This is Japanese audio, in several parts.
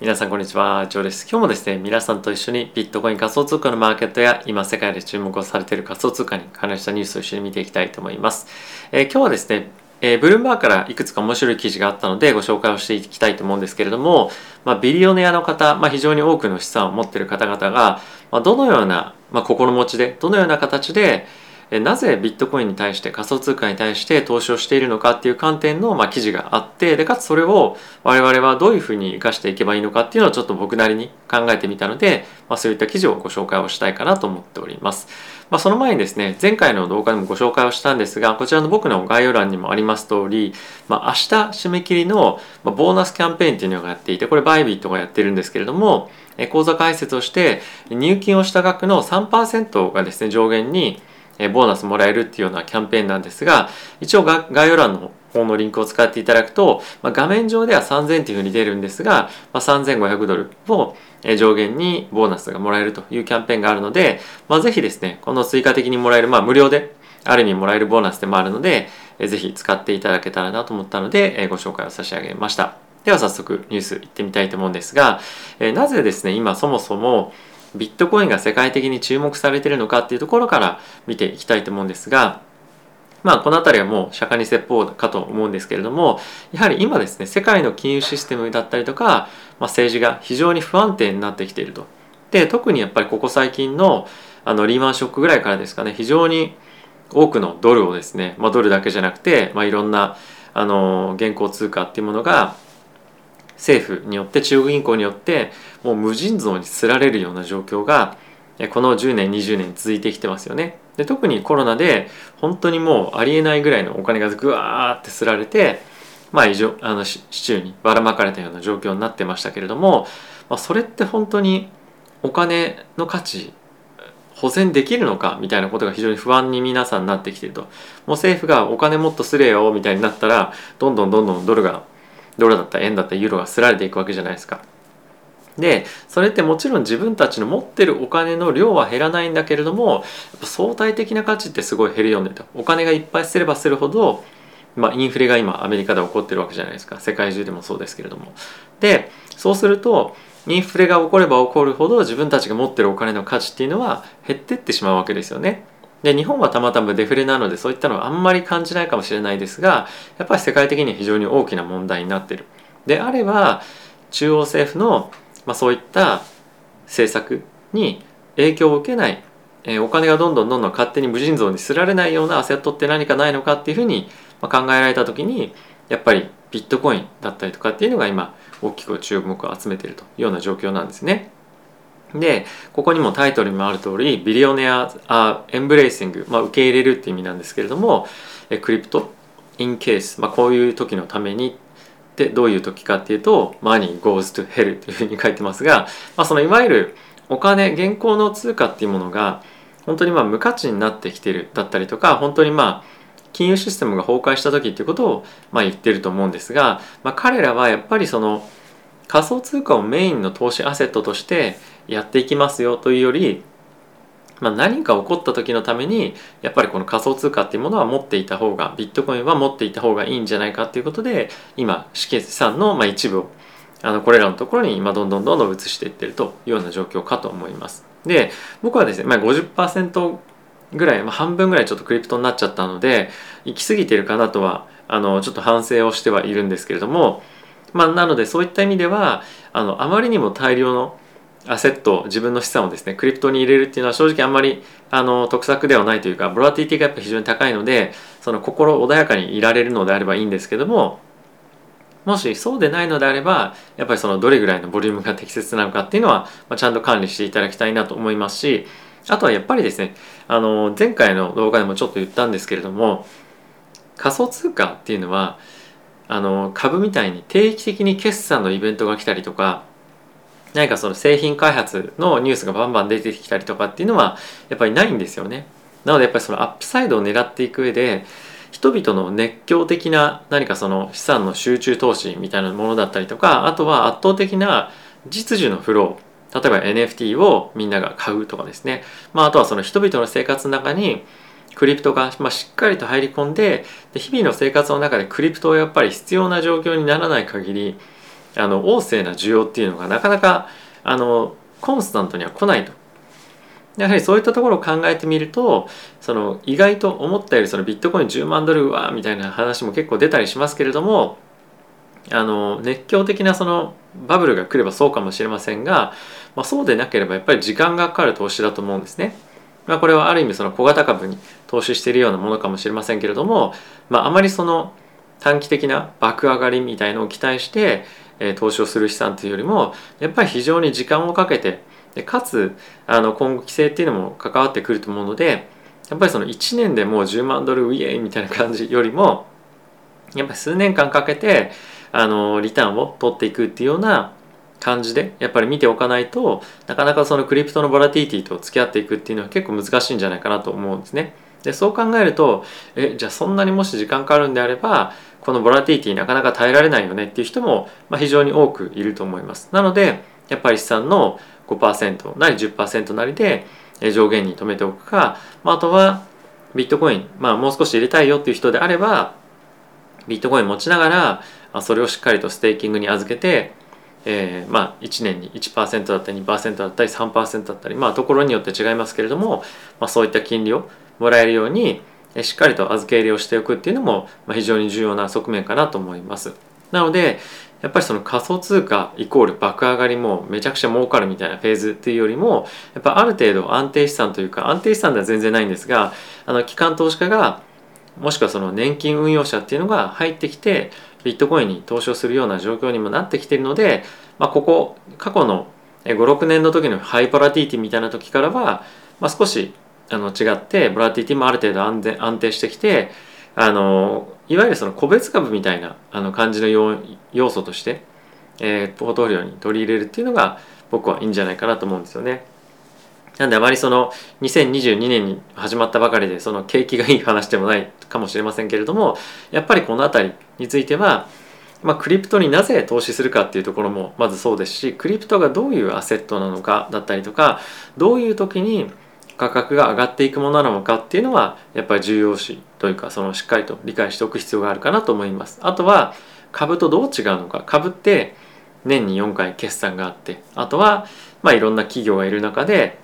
皆さんこんにちは、ジョーです。今日もですね、皆さんと一緒にビットコイン仮想通貨のマーケットや今世界で注目をされている仮想通貨に関連したニュースを一緒に見ていきたいと思います。えー、今日はですね、えー、ブルームバーからいくつか面白い記事があったのでご紹介をしていきたいと思うんですけれども、まあ、ビリオネアの方、まあ、非常に多くの資産を持っている方々が、まあ、どのような、ま、心持ちでどのような形で、なぜビットコインに対して仮想通貨に対して投資をしているのかっていう観点のまあ記事があってでかつそれを我々はどういうふうに生かしていけばいいのかっていうのをちょっと僕なりに考えてみたので、まあ、そういった記事をご紹介をしたいかなと思っております。まあ、その前にですね前回の動画でもご紹介をしたんですがこちらの僕の概要欄にもあります通り、まあ、明日締め切りのボーナスキャンペーンっていうのがやっていてこれバイビットがやってるんですけれども口座開設をして入金をした額の3%がですね上限にえボーナスもらえるっていうようなキャンペーンなんですが一応概要欄の方のリンクを使っていただくと、まあ、画面上では3000というふうに出るんですが、まあ、3500ドルを上限にボーナスがもらえるというキャンペーンがあるので、まあ、ぜひですねこの追加的にもらえる、まあ、無料である意味もらえるボーナスでもあるのでぜひ使っていただけたらなと思ったのでご紹介を差し上げました。では早速ニュースいってみたいと思うんですがなぜですね今そもそもビットコインが世界的に注目されてるのかっていうところから見ていきたいと思うんですがまあこの辺りはもう釈迦に説法かと思うんですけれどもやはり今ですね世界の金融システムだったりとか、まあ、政治が非常に不安定になってきていると。で特にやっぱりここ最近のあのリーマンショックぐらいからですかね非常に多くのドルをですね、まあ、ドルだけじゃなくて、まあ、いろんなあの現行通貨っていうものが政府によって中国銀行によってもう無尽蔵にすられるような状況がこの10年20年続いてきてますよね。で特にコロナで本当にもうありえないぐらいのお金がぐわーってすられてまあ異常あの市中にばらまかれたような状況になってましたけれども、まあ、それって本当にお金の価値保全できるのかみたいなことが非常に不安に皆さんなってきてるともう政府がお金もっとすれよみたいになったらどんどんどんどんドルがドルだったら円だったらユーロがすられていくわけじゃないですか。でそれってもちろん自分たちの持ってるお金の量は減らないんだけれどもやっぱ相対的な価値ってすごい減るよねと。お金がいっぱいすればするほど、まあ、インフレが今アメリカで起こってるわけじゃないですか。世界中でもそうですけれども。でそうするとインフレが起これば起こるほど自分たちが持ってるお金の価値っていうのは減ってってしまうわけですよね。で日本はたまたまデフレなのでそういったのはあんまり感じないかもしれないですがやっぱり世界的には非常に大きな問題になってる。であれば中央政府の、まあ、そういった政策に影響を受けない、えー、お金がどんどんどんどん勝手に無尽蔵にすられないようなアセットって何かないのかっていうふうに考えられた時にやっぱりビットコインだったりとかっていうのが今大きく注目を集めているというような状況なんですね。でここにもタイトルにもある通りビリオネアあエンブレイシング、まあ、受け入れるって意味なんですけれどもクリプト？インケース、まあ、こういう時のためにってどういう時かっていうと money goes to hell というふうに書いてますが、まあ、そのいわゆるお金現行の通貨っていうものが本当にまあ無価値になってきてるだったりとか本当にまあ金融システムが崩壊した時っていうことをまあ言ってると思うんですが、まあ、彼らはやっぱりその仮想通貨をメインの投資アセットとしてやっていきますよというより、まあ、何か起こった時のためにやっぱりこの仮想通貨っていうものは持っていた方がビットコインは持っていた方がいいんじゃないかっていうことで今資産のまあ一部をあのこれらのところに今どんどんどんどん移していってるというような状況かと思います。で僕はですね、まあ50%ぐらい、まあ、半分ぐらいちょっとクリプトになっちゃったので行き過ぎてるかなとはあのちょっと反省をしてはいるんですけれどもまあ、なのでそういった意味ではあのあまりにも大量のアセット自分の資産をですねクリプトに入れるっていうのは正直あんまりあの得策ではないというかボラティティがやっぱ非常に高いのでその心穏やかにいられるのであればいいんですけどももしそうでないのであればやっぱりそのどれぐらいのボリュームが適切なのかっていうのは、まあ、ちゃんと管理していただきたいなと思いますしあとはやっぱりですねあの前回の動画でもちょっと言ったんですけれども仮想通貨っていうのはあの株みたいに定期的に決算のイベントが来たりとか何かその製品開発のニュースがバンバン出てきたりとかっていうのはやっぱりないんですよね。なのでやっぱりそのアップサイドを狙っていく上で人々の熱狂的な何かその資産の集中投資みたいなものだったりとかあとは圧倒的な実需のフロー例えば NFT をみんなが買うとかですね、まあ、あとはその人々の生活の中にクリプトが、まあ、しっかりと入り込んでで日々の生活の中でクリプトをやっぱり必要な状況にならない限りあの旺盛な需要っていうのがなかなかあのコンスタントには来ないと。やはりそういったところを考えてみるとその意外と思ったよりそのビットコイン10万ドルはみたいな話も結構出たりしますけれどもあの熱狂的なそのバブルが来ればそうかもしれませんが、まあ、そうでなければやっぱり時間がかかる投資だと思うんですね。まあ、これはある意味その小型株に投資しているようなものかもしれませんけれども、まあ、あまりその短期的な爆上がりみたいのを期待して、え、投資をする資産というよりもやっぱり非常に時間をかけてでかつあの今後規制っていうのも関わってくると思うのでやっぱりその1年でもう10万ドルウィエイみたいな感じよりもやっぱり数年間かけてあのリターンを取っていくっていうような感じでやっぱり見ておかないとなかなかそのクリプトのボラティティと付き合っていくっていうのは結構難しいんじゃないかなと思うんですね。でそう考えるとえじゃあそんなにもし時間かかるんであればこのボラティティなかなか耐えられないよねっていう人も、ま、非常に多くいると思います。なのでやっぱり資産の5%なり10%なりで上限に止めておくか、まあ、あとはビットコイン、まあ、もう少し入れたいよっていう人であればビットコイン持ちながらそれをしっかりとステーキングに預けてえー、まあ1年に1%だったり2%だったり3%だったりまあところによって違いますけれども、まあ、そういった金利をもらえるようにしっかりと預け入れをしておくっていうのも、非常に重要な側面かなと思います。なのでやっぱりその仮想通貨イコール爆上がりもめちゃくちゃ儲かるみたいなフェーズっていうよりもやっぱある程度安定資産というか安定資産では全然ないんですがあの機関投資家がもしくはその年金運用者っていうのが入ってきてビットコインに投資をするような状況にもなってきているので、まあ、ここ過去の56年の時のハイボラティティみたいな時からは、まあ、少しあの違ってボラティティもある程度安全安定してきてあのいわゆるその個別株みたいなあの感じの要素として、えー、ポートフォリオに取り入れるっていうのが僕はいいんじゃないかなと思うんですよね。なんであまりその2022年に始まったばかりでその景気がいい話でもないかもしれませんけれどもやっぱりこの辺りについては、まあ、クリプトになぜ投資するかっていうところもまずそうですしクリプトがどういうアセットなのかだったりとかどういう時に価格が上がっていくものなのかっていうのはやっぱり重要視というかそのしっかりと理解しておく必要があるかなと思います。あとは株とどう違うのか株って年に4回決算があってあとはまあいろんな企業がいる中で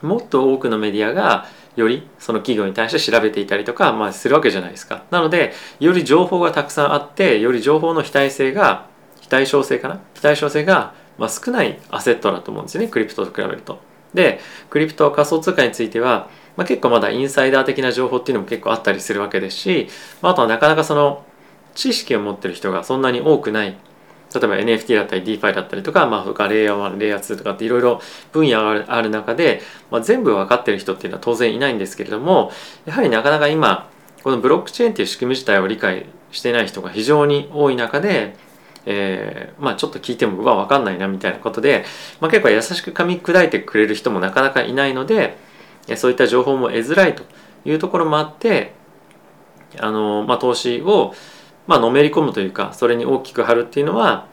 もっと多くのメディアがよりその企業に対して調べていたりとか、まあ、するわけじゃないですか。なのでより情報がたくさんあってより情報の非対性が非対称性かな？非対称性がまあ少ないアセットだと思うんですよねクリプトと比べると。でクリプト仮想通貨については、まあ、結構まだインサイダー的な情報っていうのも結構あったりするわけですし、まあ、あとはなかなかその知識を持ってる人がそんなに多くない。例えば NFT だったり DeFi だったりとか、まあ、レイヤー1レイヤー2とかっていろいろ分野がある中で、まあ、全部分かってる人っていうのは当然いないんですけれどもやはりなかなか今このブロックチェーンっていう仕組み自体を理解してない人が非常に多い中で、えー、まあちょっと聞いてもうわ分かんないなみたいなことで、まあ、結構優しく噛み砕いてくれる人もなかなかいないのでそういった情報も得づらいというところもあってあの、まあ、投資をまあ、のめり込むというかそれに大きく張るっていうのは、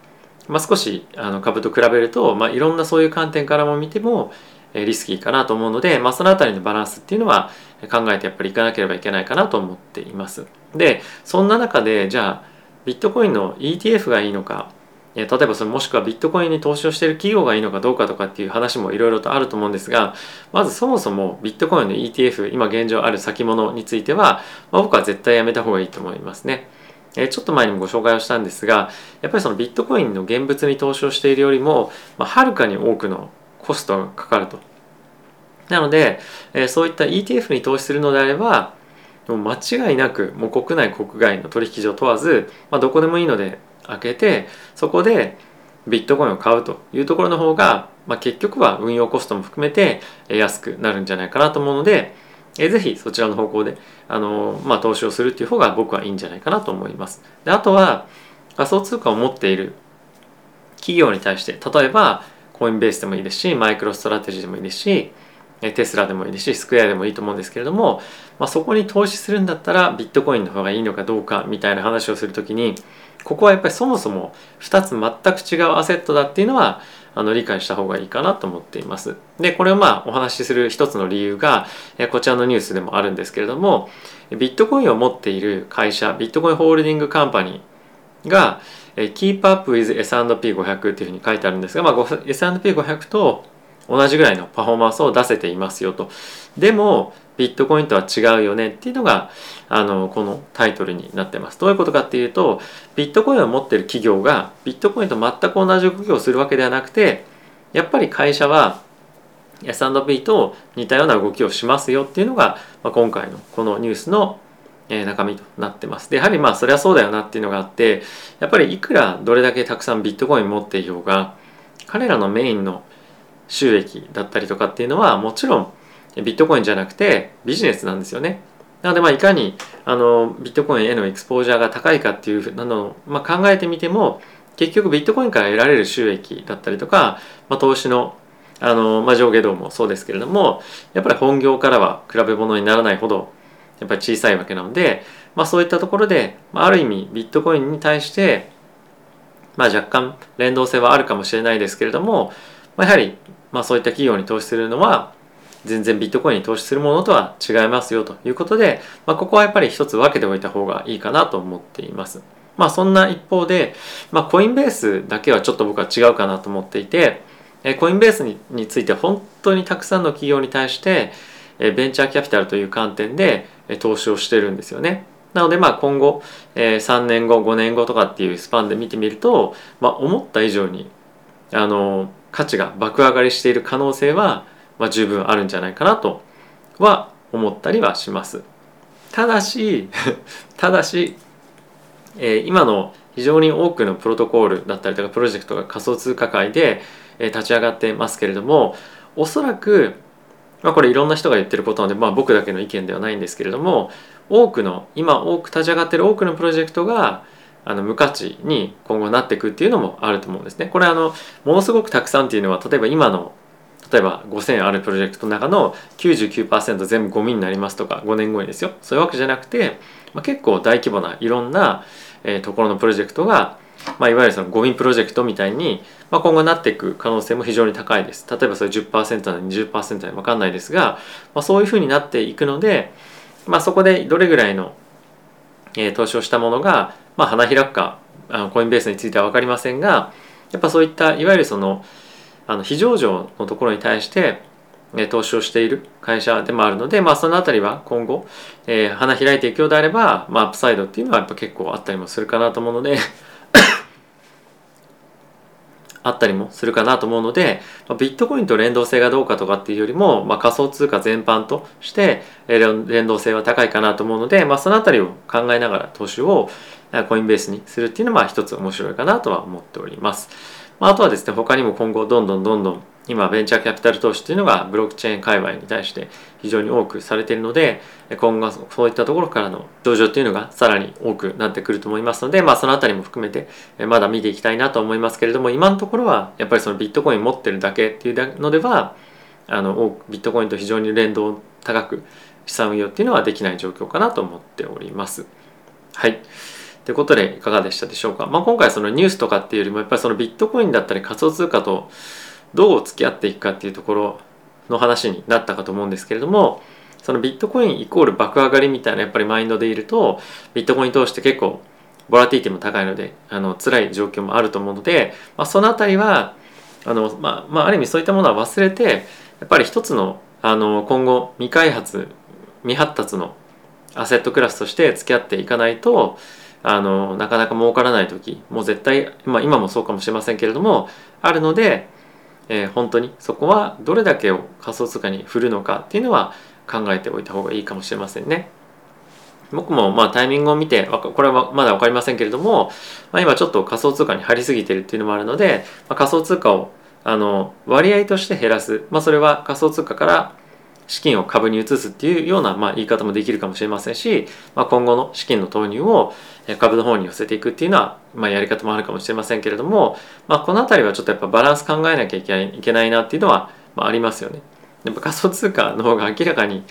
まあ、少しあの株と比べると、まあ、いろんなそういう観点からも見てもリスキーかなと思うので、まあ、その辺りのバランスっていうのは考えてやっぱりいかなければいけないかなと思っています。でそんな中でじゃあビットコインの ETF がいいのか例えばそのもしくはビットコインに投資をしている企業がいいのかどうかとかっていう話もいろいろとあると思うんですがまずそもそもビットコインの ETF 今現状ある先物については、まあ、僕は絶対やめた方がいいと思いますね。えちょっと前にもご紹介をしたんですがやっぱりそのビットコインの現物に投資をしているよりも、まあ、はるかに多くのコストがかかると。なので、えそういった ETF に投資するのであればも間違いなくもう国内国外の取引所問わず、まあ、どこでもいいので開けてそこでビットコインを買うというところの方が、まあ、結局は運用コストも含めて安くなるんじゃないかなと思うので、えー、ぜひそちらの方向であの、まあ、投資をするっていう方が僕はいいんじゃないかなと思います。であとは仮想通貨を持っている企業に対して例えばコインベースでもいいですしマイクロストラテジーでもいいですしテスラでもいいですしスクエアでもいいと思うんですけれども、まあ、そこに投資するんだったらビットコインの方がいいのかどうかみたいな話をするときにここはやっぱりそもそも2つ全く違うアセットだっていうのはあの理解した方がいいかなと思っています。でこれをまあお話しする一つの理由がこちらのニュースでもあるんですけれどもビットコインを持っている会社ビットコインホールディングカンパニーが Keep up with S&P500 っていうふうに書いてあるんですが、まあ、S&P500 と同じぐらいのパフォーマンスを出せていますよと。でもビットコインとは違うよねっていうのがあのこのタイトルになってます。どういうことかっていうとビットコインを持ってる企業がビットコインと全く同じ動きをするわけではなくてやっぱり会社は S&P と似たような動きをしますよっていうのが、まあ、今回のこのニュースの中身となってます。でやはりまあそれはそうだよなっていうのがあってやっぱりいくらどれだけたくさんビットコイン持っていようが彼らのメインの収益だったりとかっていうのはもちろんビットコインじゃなくてビジネスなんですよね。なのでまあいかにあのビットコインへのエクスポージャーが高いかっていうなのを、まあ、考えてみても結局ビットコインから得られる収益だったりとか、まあ、投資のあの、まあ、上下動もそうですけれどもやっぱり本業からは比べ物にならないほどやっぱり小さいわけなので、まあ、そういったところで、まあ、ある意味ビットコインに対して、まあ、若干連動性はあるかもしれないですけれども、まあ、やはり、まあ、そういった企業に投資するのは全然ビットコインに投資するものとは違いますよということで、まあ、ここはやっぱり一つ分けておいた方がいいかなと思っています。まあそんな一方で、まあ、コインベースだけはちょっと僕は違うかなと思っていて、えコインベースにについて本当にたくさんの企業に対してえベンチャーキャピタルという観点でえ投資をしてるんですよね。なのでまあ今後、え3年後5年後とかっていうスパンで見てみると、まあ、思った以上にあの価値が爆上がりしている可能性は、まあ、十分あるんじゃないかなとは思ったりはします。ただし ただし、えー、今の非常に多くのプロトコールだったりとかプロジェクトが仮想通貨界で、えー、立ち上がってますけれどもおそらく、まあ、これいろんな人が言ってることなので、まあ、僕だけの意見ではないんですけれども多くの今多く立ち上がってる多くのプロジェクトがあの無価値に今後なっていくっていうのもあると思うんですね。これあのものすごくたくさんっていうのは例えば今の例えば5000あるプロジェクトの中の99%全部ゴミになりますとか5年後にですよそういうわけじゃなくて、まあ、結構大規模ないろんな、えー、ところのプロジェクトが、まあ、いわゆるそのゴミプロジェクトみたいに、まあ、今後なっていく可能性も非常に高いです例えばそれ10%なの20%なの分かんないですが、まあ、そういうふうになっていくので、まあ、そこでどれぐらいの、えー、投資をしたものが、まあ、花開くかあのコインベースについては分かりませんがやっぱそういったいわゆるそのあの非上場のところに対して投資をしている会社でもあるので、まあ、そのあたりは今後、えー、花開いていくようであれば、まあ、アップサイドっていうのはやっぱ結構あったりもするかなと思うので あったりもするかなと思うので、まあ、ビットコインと連動性がどうかとかっていうよりも、まあ、仮想通貨全般として連動性は高いかなと思うので、まあ、そのあたりを考えながら投資をコインベースにするっていうのは一つ面白いかなとは思っております。あ、とはですね他にも今後どんどんどんどん今ベンチャーキャピタル投資っていうのがブロックチェーン界隈に対して非常に多くされているので今後そういったところからの上場っていうのがさらに多くなってくると思いますので、まあ、その辺りも含めてまだ見ていきたいなと思いますけれども今のところはやっぱりそのビットコイン持ってるだけっていうのではあのビットコインと非常に連動高く資産運用っていうのはできない状況かなと思っております。はい。ということでいかがでしたでしょうか、まあ、今回そのニュースとかっていうよりもやっぱりそのビットコインだったり仮想通貨とどう付き合っていくかっていうところの話になったかと思うんですけれどもそのビットコインイコール爆上がりみたいなやっぱりマインドでいるとビットコイン通して結構ボラティティも高いのであの辛い状況もあると思うので、まあ、その辺りはあの、まあ、まあ、ある意味そういったものは忘れてやっぱり一つのあの今後未開発未発達のアセットクラスとして付き合っていかないとあのなかなか儲からない時もう絶対、まあ、今もそうかもしれませんけれどもあるので、えー、本当にそこはどれだけを仮想通貨に振るのかっていうのは考えておいた方がいいかもしれませんね。僕もまあタイミングを見てこれはまだ分かりませんけれども、まあ、今ちょっと仮想通貨に張りすぎてるっていうのもあるので、まあ、仮想通貨をあの割合として減らす、まあ、それは仮想通貨から資金を株に移すっていうような、まあ、言い方もできるかもしれませんし、まあ、今後の資金の投入を株の方に寄せていくっていうのは、まあ、やり方もあるかもしれませんけれども、まあ、この辺りはちょっとやっぱバランス考えなきゃいけないいけなっていうのは、まあ、ありますよね。やっぱ仮想通貨の方が明らかに、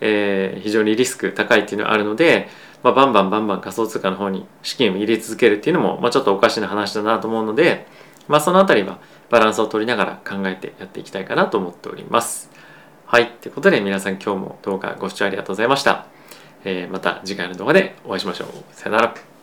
えー、非常にリスク高いっていうのはあるので、まあ、バンバンバンバン仮想通貨の方に資金を入れ続けるっていうのも、まあ、ちょっとおかしな話だなと思うので、まあ、その辺りはバランスを取りながら考えてやっていきたいかなと思っております。はい。ということで皆さん今日も動画ご視聴ありがとうございました。えー、また次回の動画でお会いしましょう。さよなら。